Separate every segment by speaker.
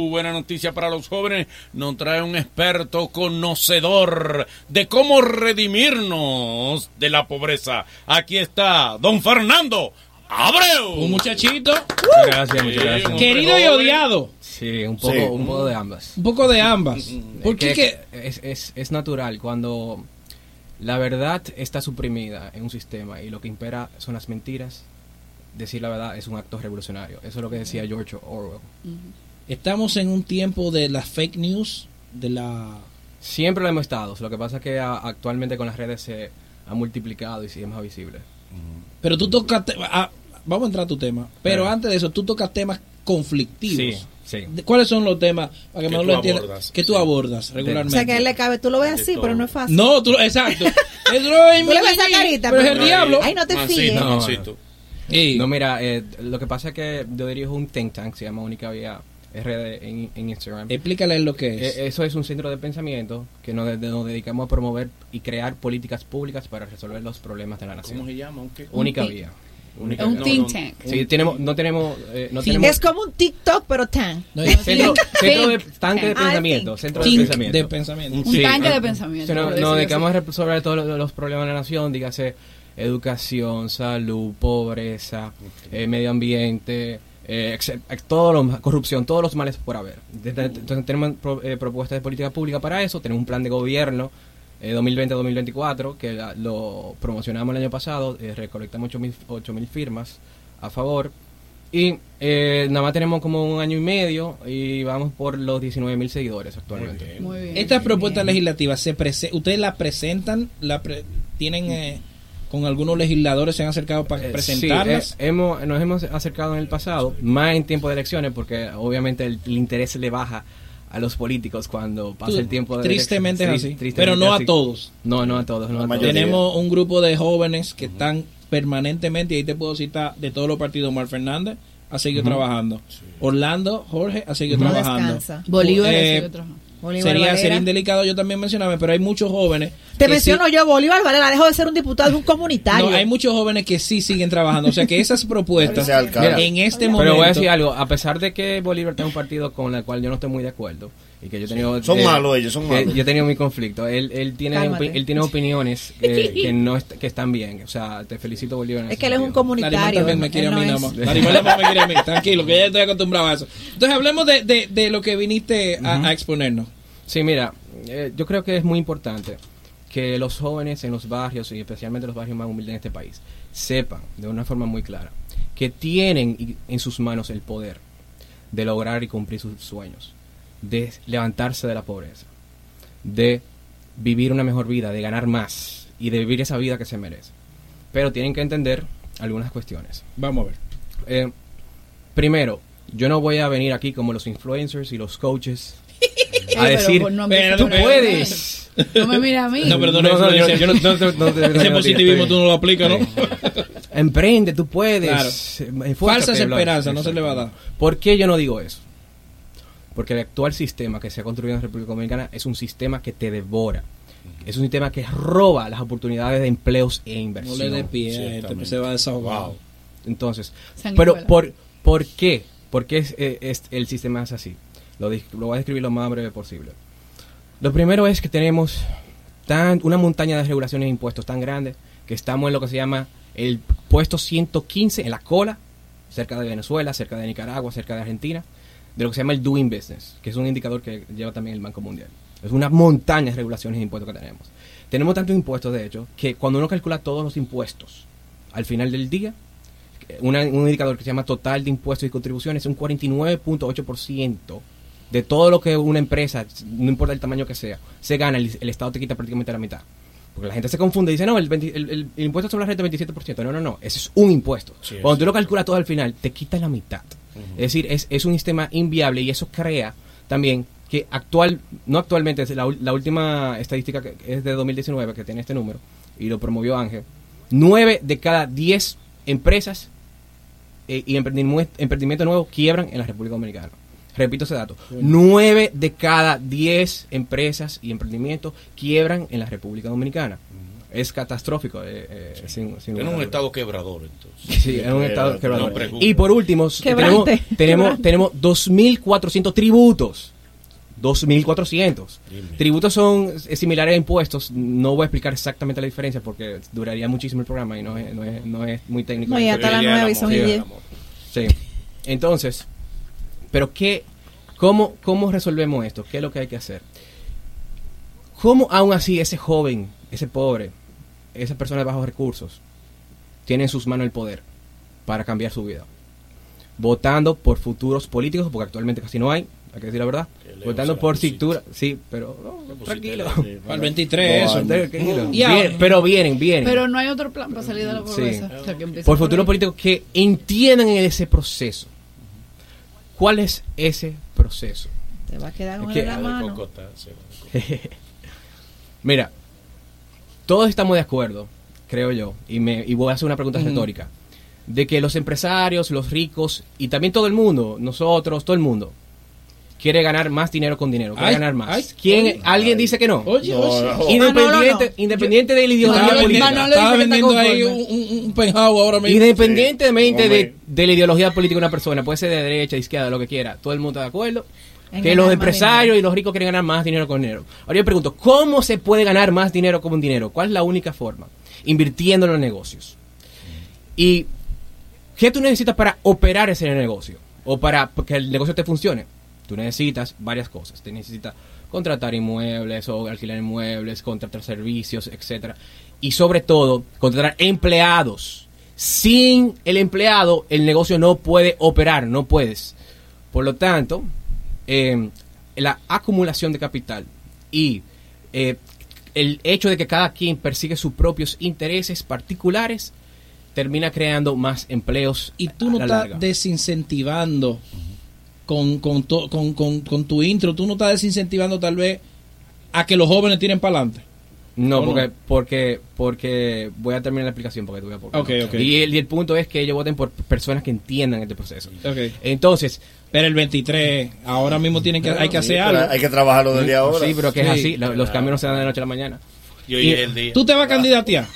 Speaker 1: Buena noticia para los jóvenes, nos trae un experto conocedor de cómo redimirnos de la pobreza. Aquí está don Fernando Abreu.
Speaker 2: Un muchachito
Speaker 3: Gracias, muchas gracias.
Speaker 1: un
Speaker 2: querido y odiado.
Speaker 3: Sí, un poco,
Speaker 4: Sí.
Speaker 3: un poco de ambas.
Speaker 2: Un poco de ambas. ¿Por
Speaker 3: Es
Speaker 2: qué?
Speaker 3: que
Speaker 2: que-
Speaker 3: Es, es, es natural cuando la verdad está suprimida en un sistema y lo que impera son las mentiras. Decir la verdad es un acto revolucionario. Eso es lo que decía George Orwell.
Speaker 2: Estamos en un tiempo de las fake news, de la...
Speaker 3: Siempre lo hemos estado. Lo que pasa es que a- actualmente con las redes se ha multiplicado y sí es más visible.
Speaker 2: Pero tú tocas... ah, vamos a entrar a tu tema. Pero
Speaker 3: Claro.
Speaker 2: antes de eso, tú tocas temas conflictivos.
Speaker 3: Sí, sí.
Speaker 2: ¿Cuáles son los temas para que,
Speaker 1: Que tú
Speaker 2: lo entiendas?
Speaker 1: abordas,
Speaker 2: Que tú
Speaker 1: sí.
Speaker 2: abordas
Speaker 5: O
Speaker 2: regularmente.
Speaker 5: sea, que a él le cabe, tú lo ves así, pero no es fácil.
Speaker 2: No, tú, exacto. No es
Speaker 5: Tú le ves esa carita,
Speaker 2: pero es el diablo.
Speaker 5: Ay, no te fíes.
Speaker 3: No.
Speaker 2: Ey,
Speaker 3: No, mira, eh, lo que pasa es que yo dirijo un think tank, se llama Única Vía RD en, en Instagram.
Speaker 2: explícale lo que es.
Speaker 3: Eh, eso es un centro de pensamiento que nos, de- nos dedicamos a promover y crear políticas públicas para resolver los problemas de la nación.
Speaker 1: ¿Cómo se llama? ¿Un qué?
Speaker 3: Única
Speaker 5: Un
Speaker 3: vía.
Speaker 1: Única-
Speaker 6: Es un
Speaker 1: no,
Speaker 6: think
Speaker 1: no.
Speaker 6: tank.
Speaker 3: Sí, tenemos, no tenemos, eh, no
Speaker 5: Sí,
Speaker 3: tenemos
Speaker 5: es como un TikTok, pero tan.
Speaker 2: No,
Speaker 3: centro, centro de tanque de
Speaker 5: Ah,
Speaker 3: pensamiento,
Speaker 5: think.
Speaker 3: centro de
Speaker 2: think
Speaker 3: pensamiento.
Speaker 2: de pensamiento.
Speaker 6: Un
Speaker 3: Sí,
Speaker 6: tanque
Speaker 3: ah,
Speaker 6: de pensamiento.
Speaker 3: No- nos
Speaker 6: decirlo
Speaker 3: dedicamos a resolver todos los, los problemas de la nación, dígase educación, salud, pobreza, eh, medio ambiente, eh, todo lo- corrupción, todos los males por haber. Desde- Entonces tenemos pro- eh, propuestas de política pública para eso, tenemos un plan de gobierno eh, 2020-2024 que la- lo promocionamos el año pasado, eh, recolectamos 8 mil firmas a favor. Y eh, nada más tenemos como un año y medio y vamos por los 19 mil seguidores actualmente.
Speaker 6: Muy bien.
Speaker 2: Estas propuestas legislativas, se prese- ¿ustedes las presentan? La pre- ¿Tienen eh, con algunos legisladores, se han acercado para
Speaker 3: Eh,
Speaker 2: presentarlas?
Speaker 3: sí, eh, hemos, nos hemos acercado en el pasado, más en tiempo de elecciones, porque obviamente el, el interés le baja a los políticos cuando pasa
Speaker 2: Tú-
Speaker 3: el tiempo de
Speaker 2: Tristemente es
Speaker 3: elecciones.
Speaker 2: así,
Speaker 3: Sí,
Speaker 2: pero
Speaker 3: tristemente
Speaker 2: no a todos.
Speaker 3: No, no a todos. No a
Speaker 4: La
Speaker 3: todos.
Speaker 4: mayoría.
Speaker 2: Tenemos un grupo de jóvenes que están permanentemente, y ahí te puedo citar de todos los partidos, Omar Fernández ha seguido trabajando. Orlando, Jorge ha seguido
Speaker 5: No
Speaker 2: trabajando.
Speaker 5: descansa.
Speaker 6: Bolívar
Speaker 2: Eh,
Speaker 6: así otro.
Speaker 5: Bolívar
Speaker 2: sería,
Speaker 5: Valera.
Speaker 2: sería indelicado yo también mencionarme, pero hay muchos jóvenes.
Speaker 5: Te menciono
Speaker 2: sí-
Speaker 5: yo, Bolívar Valera, dejó de ser un diputado, es un comunitario.
Speaker 2: No, hay muchos jóvenes que sí siguen trabajando. O sea que esas propuestas en este momento.
Speaker 3: Pero voy a decir algo, a pesar de que Bolívar tiene un partido con el cual yo no estoy muy de acuerdo y que yo he tenido
Speaker 4: Son
Speaker 3: eh,
Speaker 4: malos ellos, son
Speaker 3: que
Speaker 4: malos.
Speaker 3: yo he tenido mi conflicto. Él, él tiene opi- él tiene opiniones eh, que no est- que están bien. O sea, te felicito Bolívar.
Speaker 5: Es que él es un comunitario.
Speaker 2: también me quiere a
Speaker 5: no
Speaker 2: mí nada más. Me quiere a mí. Tranquilo, que ya estoy acostumbrado a eso. Entonces hablemos de, de, de lo que viniste a, a exponernos.
Speaker 3: Sí, mira, eh, yo creo que es muy importante que los jóvenes en los barrios y especialmente los barrios más humildes en este país sepan de una forma muy clara que tienen en sus manos el poder de lograr y cumplir sus sueños, de levantarse de la pobreza, de vivir una mejor vida, de ganar más y de vivir esa vida que se merece. Pero tienen que entender algunas cuestiones.
Speaker 2: Vamos a ver.
Speaker 3: Eh, primero, yo no voy a venir aquí como los influencers y los coaches a
Speaker 6: pero
Speaker 3: decir,
Speaker 6: no me-
Speaker 3: tú puedes.
Speaker 6: No me mira a mí.
Speaker 2: No, pero
Speaker 3: No, yo, no, no, te-
Speaker 2: Ese positivismo tú no lo aplicas, ¿no?
Speaker 3: Emprende, tú puedes.
Speaker 2: Claro. Falsas esperanzas, no se le va a dar.
Speaker 3: ¿Por qué yo no digo eso? Porque el actual sistema que se ha construido en la República Dominicana es un sistema que te devora. Es un sistema que roba las oportunidades de empleos e
Speaker 2: No
Speaker 3: inversión.
Speaker 2: le des pie, este
Speaker 1: Ciertamente.
Speaker 2: se va a desahogar.
Speaker 1: Wow.
Speaker 3: Entonces, pero ¿por, ¿por qué? ¿Por qué es, eh, es- el sistema es así? Lo, dis- lo voy a describir lo más breve posible. Lo primero es que tenemos tan, una montaña de regulaciones e impuestos tan grande que estamos en lo que se llama el puesto 115 en la cola, cerca de Venezuela, cerca de Nicaragua, cerca de Argentina, de lo que se llama el Doing Business, que es un indicador que lleva también el Banco Mundial. Es una montaña de regulaciones e impuestos que tenemos. Tenemos tantos impuestos, de hecho, que cuando uno calcula todos los impuestos al final del día, una- un indicador que se llama total de impuestos y contribuciones, un 49.8% de todo lo que una empresa, no importa el tamaño que sea, se gana, el, el Estado te quita prácticamente la mitad. Porque la gente se confunde y dice, no, el, 20 el- el- el impuesto sobre la renta es 27%. No, no, no, ese es un impuesto.
Speaker 1: Sí,
Speaker 3: Cuando
Speaker 1: es.
Speaker 3: tú lo calculas todo al final, te quita la mitad. Es decir, es, es un sistema inviable y eso crea también que actual, no actualmente, la, la última estadística que es de 2019 que tiene este número y lo promovió Ángel, 9 de cada 10 empresas eh, y emprendimiento, emprendimiento nuevo quiebran en la República Dominicana. Repito ese dato. 9 de cada 10 empresas y emprendimientos quiebran en la República Dominicana. Es catastrófico. eh, eh, sin,
Speaker 1: un estado quebrador, entonces.
Speaker 3: Sí, en un estado quebrador. Y por último, tenemos,
Speaker 5: Quebrante,
Speaker 3: tenemos,
Speaker 5: quebrante.
Speaker 3: tenemos 2.400 tributos. 2.400.
Speaker 1: Dime.
Speaker 3: Tributos son similares a impuestos. No voy a explicar exactamente la diferencia porque duraría muchísimo el programa y no es, no es, no es muy técnico.
Speaker 5: No, y hasta nueve y son.
Speaker 3: Sí. Entonces, pero qué, cómo, cómo resolvemos esto? ¿Qué es lo que hay que hacer? ¿Cómo aún así ese joven, ese pobre, esa persona de bajos recursos, tiene en sus manos el poder para cambiar su vida? Votando por futuros políticos, porque actualmente casi no hay, hay que decir la verdad. Votando por cintura, sí, pero no, tranquilo.
Speaker 1: la-
Speaker 2: Para el 23, eso.
Speaker 3: Tranquilo.
Speaker 2: Y ahora-
Speaker 3: Bien, pero vienen, vienen.
Speaker 6: Pero no hay otro plan para salir de la
Speaker 3: Sí.
Speaker 6: pobreza. O sea, que empiece
Speaker 3: por
Speaker 6: por
Speaker 3: futuros políticos que entiendan en ese proceso. ¿Cuál es ese proceso?
Speaker 5: Te va a quedar con
Speaker 3: Es que-
Speaker 5: mano.
Speaker 1: Cocota,
Speaker 3: Mira, todos estamos de acuerdo, creo yo, y, me, y voy a hacer una pregunta retórica, de que los empresarios, los ricos y también todo el mundo, nosotros, todo el mundo, quiere ganar más dinero con dinero, quiere
Speaker 2: Ay,
Speaker 3: ganar más.
Speaker 2: ay,
Speaker 3: ¿Quién. ¿Alguien dice que no?
Speaker 2: Oye,
Speaker 4: No,
Speaker 2: oye.
Speaker 4: no.
Speaker 3: Independiente,
Speaker 5: no, no, no.
Speaker 3: independiente de la ideología política.
Speaker 2: Estaba vendiendo ahí un, un, un penthouse ahora mismo.
Speaker 3: Independientemente
Speaker 4: Sí.
Speaker 3: de, la ideología política de una persona, puede ser de derecha, de izquierda, lo que quiera, todo el mundo está de acuerdo.
Speaker 5: En
Speaker 3: que los empresarios y los ricos quieren ganar más dinero con dinero. Ahora yo pregunto, ¿cómo se puede ganar más dinero con dinero? ¿Cuál es la única forma? Invirtiendo en los negocios. ¿Y qué tú necesitas para operar ese negocio? O para que el negocio te funcione. Tú necesitas varias cosas. Te necesitas contratar inmuebles o alquilar inmuebles, contratar servicios, etcétera. Y sobre todo, contratar empleados. Sin el empleado, el negocio no puede operar, no puedes. Por lo tanto, eh, la acumulación de capital y eh, el hecho de que cada quien persigue sus propios intereses particulares termina creando más empleos
Speaker 2: Y tú no
Speaker 3: la
Speaker 2: estás
Speaker 3: larga.
Speaker 2: desincentivando con, con, to- con, con, con tu intro, tú no estás desincentivando tal vez a que los jóvenes tiren para adelante.
Speaker 3: No, porque, porque, porque voy a terminar la explicación porque te voy a por qué
Speaker 2: Ok,
Speaker 3: no.
Speaker 2: ok.
Speaker 3: Y, el, y el punto es que ellos voten por personas que entiendan este proceso.
Speaker 2: Okay.
Speaker 3: Entonces,
Speaker 2: Pero el 23, ahora mismo tienen que, hay que hacer
Speaker 4: Sí,
Speaker 2: algo.
Speaker 4: Hay que trabajarlo desde ahora.
Speaker 3: sí, pero que es
Speaker 2: Sí.
Speaker 3: así, lo- los cambios no se dan de la noche a la mañana.
Speaker 1: Y hoy
Speaker 3: Y-
Speaker 1: es el día.
Speaker 2: ¿Tú te vas a candidatear?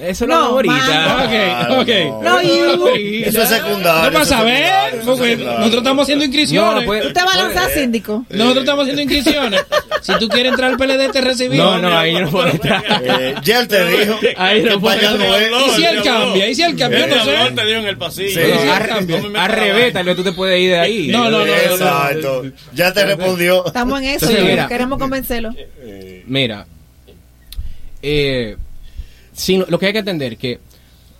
Speaker 3: Eso
Speaker 5: No,
Speaker 3: lo hago ahorita.
Speaker 5: mano.
Speaker 2: Ok, ok.
Speaker 4: no.
Speaker 5: No, y-
Speaker 4: Eso es secundario.
Speaker 2: No para saber, porque nosotros estamos haciendo inscripciones.
Speaker 3: No, pues-
Speaker 5: Tú te vas a lanzar síndico.
Speaker 2: Nosotros estamos haciendo inscripciones. Si tú quieres entrar al PLD, te recibimos.
Speaker 3: No, no, ahí yo no puedo entrar.
Speaker 4: Eh, ya él te dijo
Speaker 3: Ahí no puedo
Speaker 4: es.
Speaker 2: ¿Y si él cambia? ¿Y si él cambia? No sé.
Speaker 1: te dio en el pasillo.
Speaker 3: Al, revés,
Speaker 1: vaina.
Speaker 3: tal vez tú te puedes ir de ahí.
Speaker 2: No, no, no.
Speaker 4: Exacto. Ya te respondió.
Speaker 5: Estamos en eso queremos convencerlo.
Speaker 3: Mira, eh, sin- lo que hay que entender que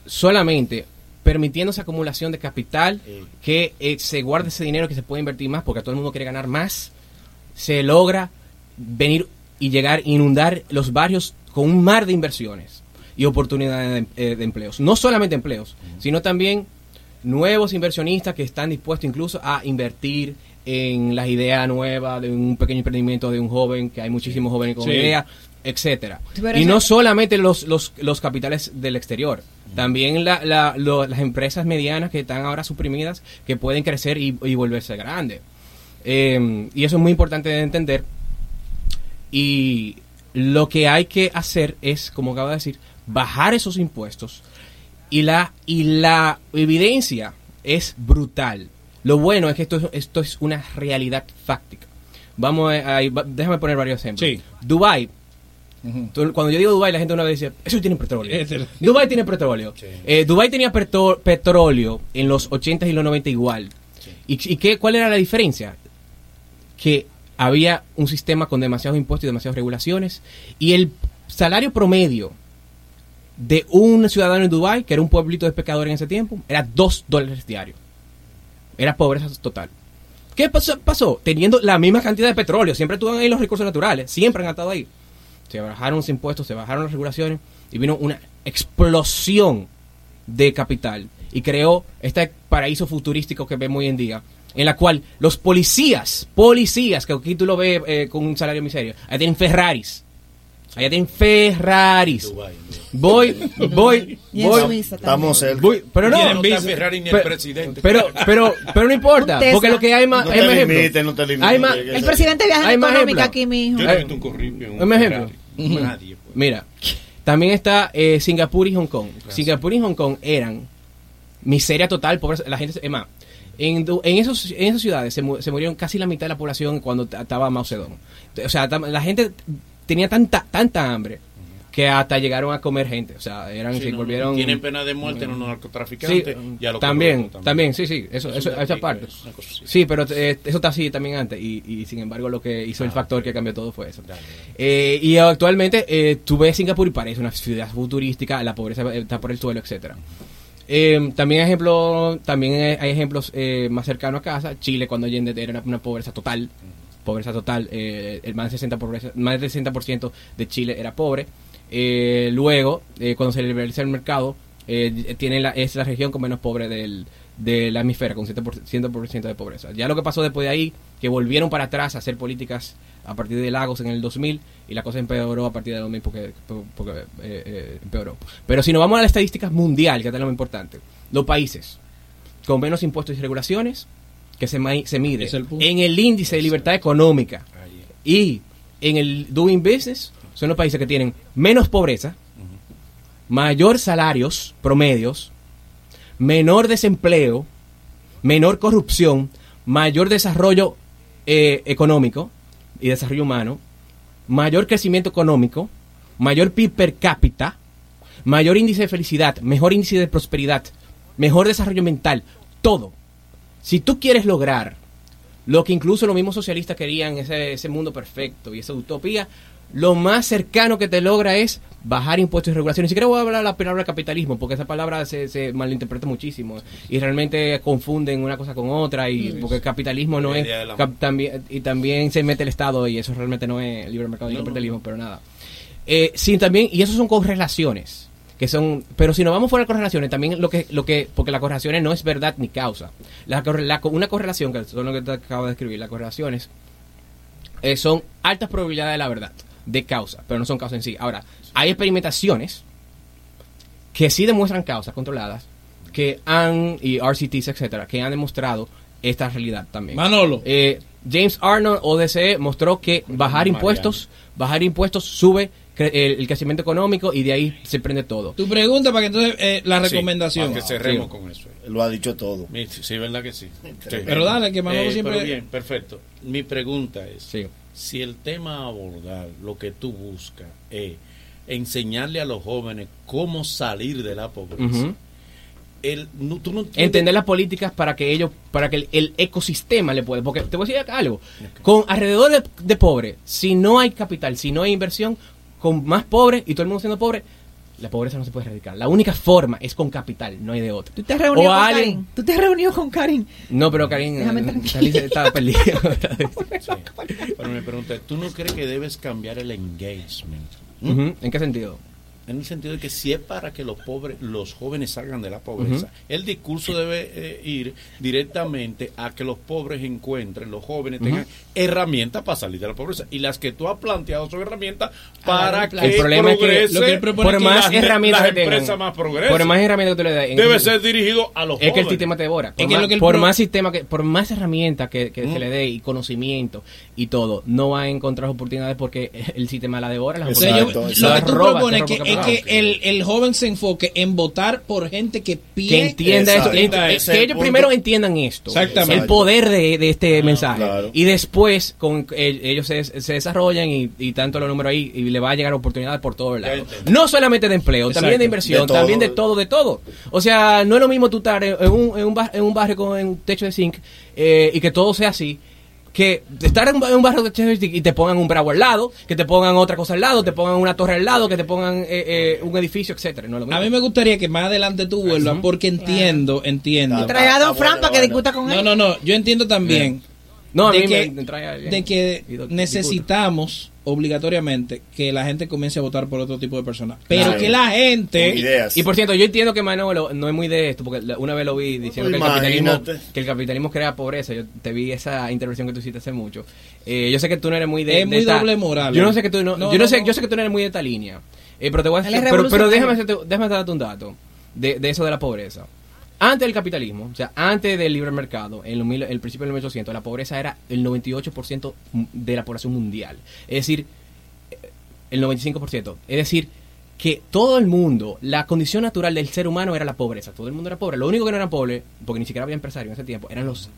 Speaker 3: solamente permitiendo esa acumulación de capital, que eh, se guarde ese dinero que se puede invertir más, porque todo el mundo quiere ganar más, se logra venir y llegar, inundar los barrios con un mar de inversiones y oportunidades de, eh, de empleos. No solamente empleos, sino también nuevos inversionistas que están dispuestos incluso a invertir en las ideas nuevas de un pequeño emprendimiento de un joven, que hay muchísimos jóvenes con
Speaker 2: Sí.
Speaker 3: ideas, etcétera. Y no solamente los, los, los capitales del exterior, también la- la- lo- las empresas medianas que están ahora suprimidas, que pueden crecer y, y volverse grandes. Eh, y eso es muy importante de entender. Y lo que hay que hacer es, como acabo de decir, bajar esos impuestos. Y la, y la evidencia es brutal. Lo bueno es que esto, es- esto es una realidad fáctica. Vamos a, déjame poner varios ejemplos.
Speaker 2: Sí.
Speaker 3: Dubai Cuando yo digo Dubai, la gente una vez dice, eso tiene petróleo. Dubai tiene petróleo. Eh, Dubai tenía petro- petróleo en los 80 y los 90 igual. ¿Y, y qué, cuál era la diferencia? Que había un sistema con demasiados impuestos y demasiadas regulaciones y el salario promedio de un ciudadano en Dubai, que era un pueblito de pescadores en ese tiempo, era 2 dólares diarios. Era pobreza total. ¿Qué pasó? pasó? Teniendo la misma cantidad de petróleo, siempre estuvieron ahí los recursos naturales, siempre han estado ahí. Se bajaron los impuestos, se bajaron las regulaciones y vino una explosión de capital y creó este paraíso futurístico que vemos hoy en día, en la cual los policías, policías, que aquí tú lo ves eh, con un salario miserio, allá tienen Ferraris, allá tienen Ferraris. Voy, voy,
Speaker 5: Y
Speaker 3: voy,
Speaker 5: Suiza.
Speaker 4: Estamos cerca.
Speaker 3: voy, pero no.
Speaker 1: Ferrari ni el presidente.
Speaker 3: pero, pero, pero no importa, porque lo que hay más,
Speaker 4: No
Speaker 3: hay
Speaker 4: te
Speaker 3: más
Speaker 4: no te limites.
Speaker 3: Hay más-
Speaker 5: El presidente viaja
Speaker 3: Hay
Speaker 5: en económica aquí, mijo.
Speaker 1: Yo no he visto un corripio
Speaker 3: un ejemplo.
Speaker 1: Ferrari. Nadie. pues.
Speaker 3: Mira, También está eh, Singapur y Hong Kong. Singapur y Hong Kong eran miseria total, pobreza. La gente, es más, en, esos, en esas ciudades se, mu- se murieron casi la mitad de la población cuando estaba Mao Zedong. O sea, la gente tenía tanta tanta hambre que hasta llegaron a comer gente. O sea, eran
Speaker 1: Sí,
Speaker 3: se
Speaker 1: no,
Speaker 3: volvieron
Speaker 1: Tienen pena de muerte en los
Speaker 3: Sí,
Speaker 1: narcotraficantes y a los
Speaker 3: también,
Speaker 1: corruptos
Speaker 3: también, sí, sí, eso,
Speaker 1: Es
Speaker 3: eso,
Speaker 1: un
Speaker 3: esa parte.
Speaker 1: es.
Speaker 3: Sí, pero eh, eso está así también antes y, y sin embargo lo que hizo el
Speaker 1: Ah,
Speaker 3: factor que cambió todo fue eso.
Speaker 1: Dale.
Speaker 3: Eh, y actualmente eh, tú ves Singapur y parece una ciudad futurística, la pobreza está por el suelo, etcétera. Eh, también ejemplo, también eh, hay ejemplos eh, más cercanos a casa. Chile cuando Allende era una, una pobreza total, pobreza total. eh, el más del 60 pobreza- más del 60% de Chile era pobre. Eh, luego, eh, cuando se liberaliza el mercado, tiene es la región con menos pobre del, de la hemisfera, con 100%, 100% de pobreza. Ya lo que pasó después de ahí, que volvieron para atrás a hacer políticas a partir de Lagos en el 2000 y la cosa empeoró a partir del 2000 porque, porque empeoró. Pero si nos vamos a las estadísticas mundial, que es lo más importante, los países con menos impuestos y regulaciones, que se, se mide
Speaker 2: Es el punto.
Speaker 3: en el índice de libertad económica y en el doing business, son los países que tienen menos pobreza, mayor salarios promedios, menor desempleo, menor corrupción, mayor desarrollo eh, económico y desarrollo humano, mayor crecimiento económico, mayor PIB per cápita, mayor índice de felicidad, mejor índice de prosperidad, mejor desarrollo mental, todo. Si tú quieres lograr lo que incluso los mismos socialistas querían, ese, ese mundo perfecto y esa utopía, lo más cercano que te logra es bajar impuestos y regulaciones. Ni siquiera voy a hablar la palabra capitalismo, porque esa palabra se, se malinterpreta muchísimo y realmente confunden una cosa con otra y porque el capitalismo no es cap- también y también se mete el Estado y eso realmente no es libre mercado ni
Speaker 1: No, no,
Speaker 3: capitalismo, pero nada. Eh, sí, también y eso son correlaciones que son pero si nos vamos fuera de correlaciones también lo que lo que porque las correlaciones no es verdad ni causa. La, una correlación que son lo que te acabo de escribir las correlaciones eh, son altas probabilidades de la verdad de causa pero no son causa en sí. Ahora hay experimentaciones que sí demuestran causas controladas que han y RCTs etcétera que han demostrado esta realidad también.
Speaker 2: Manolo.
Speaker 3: eh, James Arnold, ODCE, mostró que bajar impuestos, bajar impuestos sube el, el crecimiento económico y de ahí se prende todo.
Speaker 2: Tu pregunta para que entonces eh, la
Speaker 1: Sí,
Speaker 2: recomendación.
Speaker 1: para que cerremos
Speaker 3: Sí.
Speaker 1: con eso.
Speaker 4: Lo ha dicho todo.
Speaker 1: Sí, ¿verdad que sí? Sí.
Speaker 2: Pero dale, que Manolo
Speaker 1: Eh,
Speaker 2: siempre-
Speaker 1: pero bien, perfecto. Mi pregunta es,
Speaker 3: Sí.
Speaker 1: si el tema a abordar, lo que tú buscas, es enseñarle a los jóvenes cómo salir de la pobreza, el, no- tú no
Speaker 3: Entender las políticas para que ellos, para que el, el ecosistema le pueda. Porque te voy a decir acá algo. Con alrededor de, de pobre, si no hay capital, si no hay inversión, con más pobre y todo el mundo siendo pobre, la pobreza no se puede erradicar. La única forma es con capital, no hay de otra.
Speaker 5: ¿Tú te has reunido
Speaker 3: O
Speaker 5: con
Speaker 3: alguien-
Speaker 5: Karin? ¿Tú te has reunido con Karin?
Speaker 3: No, pero Karin,
Speaker 5: Déjame
Speaker 3: eh,
Speaker 5: tranquila.
Speaker 3: Estaba perdida.
Speaker 1: Sí. Pero mi pregunta es, ¿tú no crees que debes cambiar el engagement? ¿Mm?
Speaker 3: ¿En qué sentido?
Speaker 1: En el sentido de que si es para que los pobres, los jóvenes salgan de la pobreza, el discurso debe eh, ir directamente a que los pobres encuentren, los jóvenes tengan herramientas para salir de la pobreza. Y las que tú has planteado son herramientas para que.
Speaker 3: El problema es que
Speaker 1: progrese
Speaker 2: lo que él propone
Speaker 3: por
Speaker 2: que
Speaker 3: más
Speaker 1: las,
Speaker 3: herramientas
Speaker 1: las
Speaker 3: que tengan,
Speaker 1: empresas más progresen.
Speaker 3: por más herramientas que tú le das,
Speaker 1: debe ser dirigido a los
Speaker 3: es que el
Speaker 1: jóvenes.
Speaker 3: sistema te devora. Por,
Speaker 2: Es que
Speaker 3: más,
Speaker 2: lo que el
Speaker 3: por más sistema que, por más herramientas que, que se le dé y conocimiento y todo, no va a encontrar oportunidades porque el sistema la devora. Las
Speaker 2: O sea, yo-
Speaker 3: oportunidades.
Speaker 4: Exacto,
Speaker 2: lo
Speaker 3: Las
Speaker 2: que tú
Speaker 3: roba,
Speaker 2: propones que, que el, el joven se enfoque en votar por gente que
Speaker 3: que
Speaker 2: pide
Speaker 3: entienda
Speaker 4: Exacto.
Speaker 3: esto, que
Speaker 4: el
Speaker 3: ellos
Speaker 4: punto.
Speaker 3: primero entiendan esto,
Speaker 2: Exactamente.
Speaker 3: el poder de, de este mensaje,
Speaker 4: claro.
Speaker 3: y después con el- ellos se, se desarrollan y, y tanto los números ahí y le va a llegar oportunidades por todos lados.
Speaker 1: entendí.
Speaker 3: No solamente de empleo, también de inversión,
Speaker 4: De todo.
Speaker 3: también de todo, de todo. O sea, no es lo mismo tú estar en en un, en un, bar- en un barrio con un techo de zinc eh, y que todo sea así. Que estar en un, barrio de zinc y te pongan un bravo al lado, que te pongan otra cosa al lado, te pongan una torre al lado, que te pongan eh, eh, un edificio, etcétera. No es lo mismo.
Speaker 2: A mí me gustaría que más adelante tú vuelvas porque entiendo, entiendo.
Speaker 4: Claro.
Speaker 5: Trae a Don Fran
Speaker 4: bueno,
Speaker 5: para que discuta con
Speaker 2: No,
Speaker 5: él.
Speaker 2: no, no, yo entiendo también
Speaker 3: No, a
Speaker 2: de
Speaker 3: mí
Speaker 2: que,
Speaker 3: me trae alguien.
Speaker 2: de que
Speaker 3: Y
Speaker 2: necesitamos obligatoriamente que la gente comience a votar por otro tipo de personas. Pero
Speaker 4: Claro.
Speaker 2: que la gente...
Speaker 4: Ideas.
Speaker 3: Y por cierto, yo entiendo que Manolo no es muy de esto, porque una vez lo vi diciendo que el, capitalismo, que el capitalismo crea pobreza. Yo te vi esa intervención que tú hiciste hace mucho. Eh, yo sé que tú no eres muy de,
Speaker 2: Es
Speaker 3: de
Speaker 2: muy
Speaker 3: esta-
Speaker 2: doble moral,
Speaker 3: Yo no sé que tú no,
Speaker 2: No,
Speaker 3: yo no,
Speaker 2: no,
Speaker 3: sé,
Speaker 2: no.
Speaker 3: yo sé que tú no eres muy de esta línea. Eh, pero te voy a pero, pero déjame, hacerte- déjame darte un dato de, de eso de la pobreza. Antes del capitalismo, o sea, antes del libre mercado, en el principio del 1800, la pobreza era el 98% de la población mundial. Es decir, el 95%. Es decir, que todo el mundo, la condición natural del ser humano era la pobreza. Todo el mundo era pobre. Lo único que no eran pobres, porque ni siquiera había empresarios en ese tiempo, eran los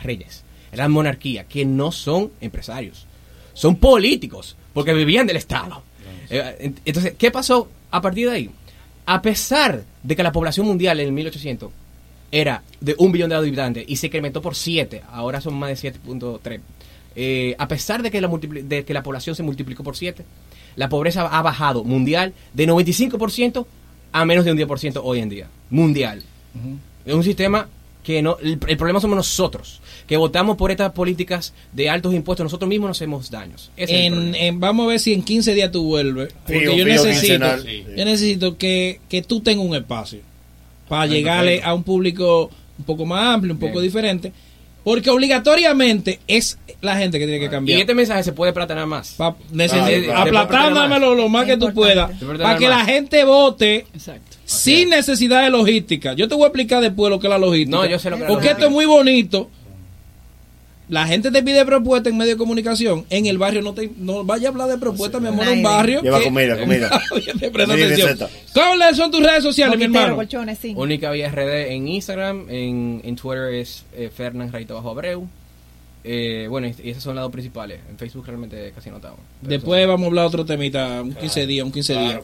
Speaker 3: reyes, eran monarquía, que no son empresarios, son políticos, porque vivían del Estado. Eh, ent- Entonces, ¿qué pasó a partir de ahí? A pesar de que la población mundial en el 1800 era de un billón de habitantes y se incrementó por 7, ahora son más de 7.3. Eh, a pesar de que, la multipli- de que la población se multiplicó por 7, la pobreza ha bajado mundial de 95% a menos de un 10% hoy en día. Mundial. Es un sistema que no. El, el problema somos nosotros, que votamos por estas políticas de altos impuestos. Nosotros mismos nos hacemos daños.
Speaker 2: En, en- vamos a ver si en 15 días tú vuelves. Porque yo necesito.
Speaker 1: Sí.
Speaker 2: yo necesito que, que tú tengas un espacio para llegarle a un público un poco más amplio, un poco
Speaker 3: Bien.
Speaker 2: diferente. Porque obligatoriamente es la gente que tiene que
Speaker 3: Y
Speaker 2: cambiar.
Speaker 3: este mensaje se puede platanar más.
Speaker 4: Claro, claro.
Speaker 2: aplatándamelo lo más que tú puedas. Para que la gente vote
Speaker 6: Exacto.
Speaker 2: Sin necesidad de logística. Yo te voy a explicar después lo que es la logística.
Speaker 3: No, yo sé lo que es la
Speaker 2: Porque esto es muy bonito. La gente te pide propuestas en medio de comunicación. En el barrio no te no vaya a hablar de propuestas, mi amor, en un barrio.
Speaker 4: Lleva
Speaker 2: que-
Speaker 4: comida, comida.
Speaker 2: Oye, te presta
Speaker 4: Sí,
Speaker 2: atención. ¿Cuáles son tus redes sociales, mi hermano?
Speaker 5: colchones, sí.
Speaker 3: Única Vía RD en Instagram, en, en Twitter es eh, Fernan Rayito Bajo Abreu. Eh, bueno, y, esos son las dos principales. En Facebook realmente casi no estamos.
Speaker 2: Después vamos a hablar otro temita, un 15 días, un 15 días.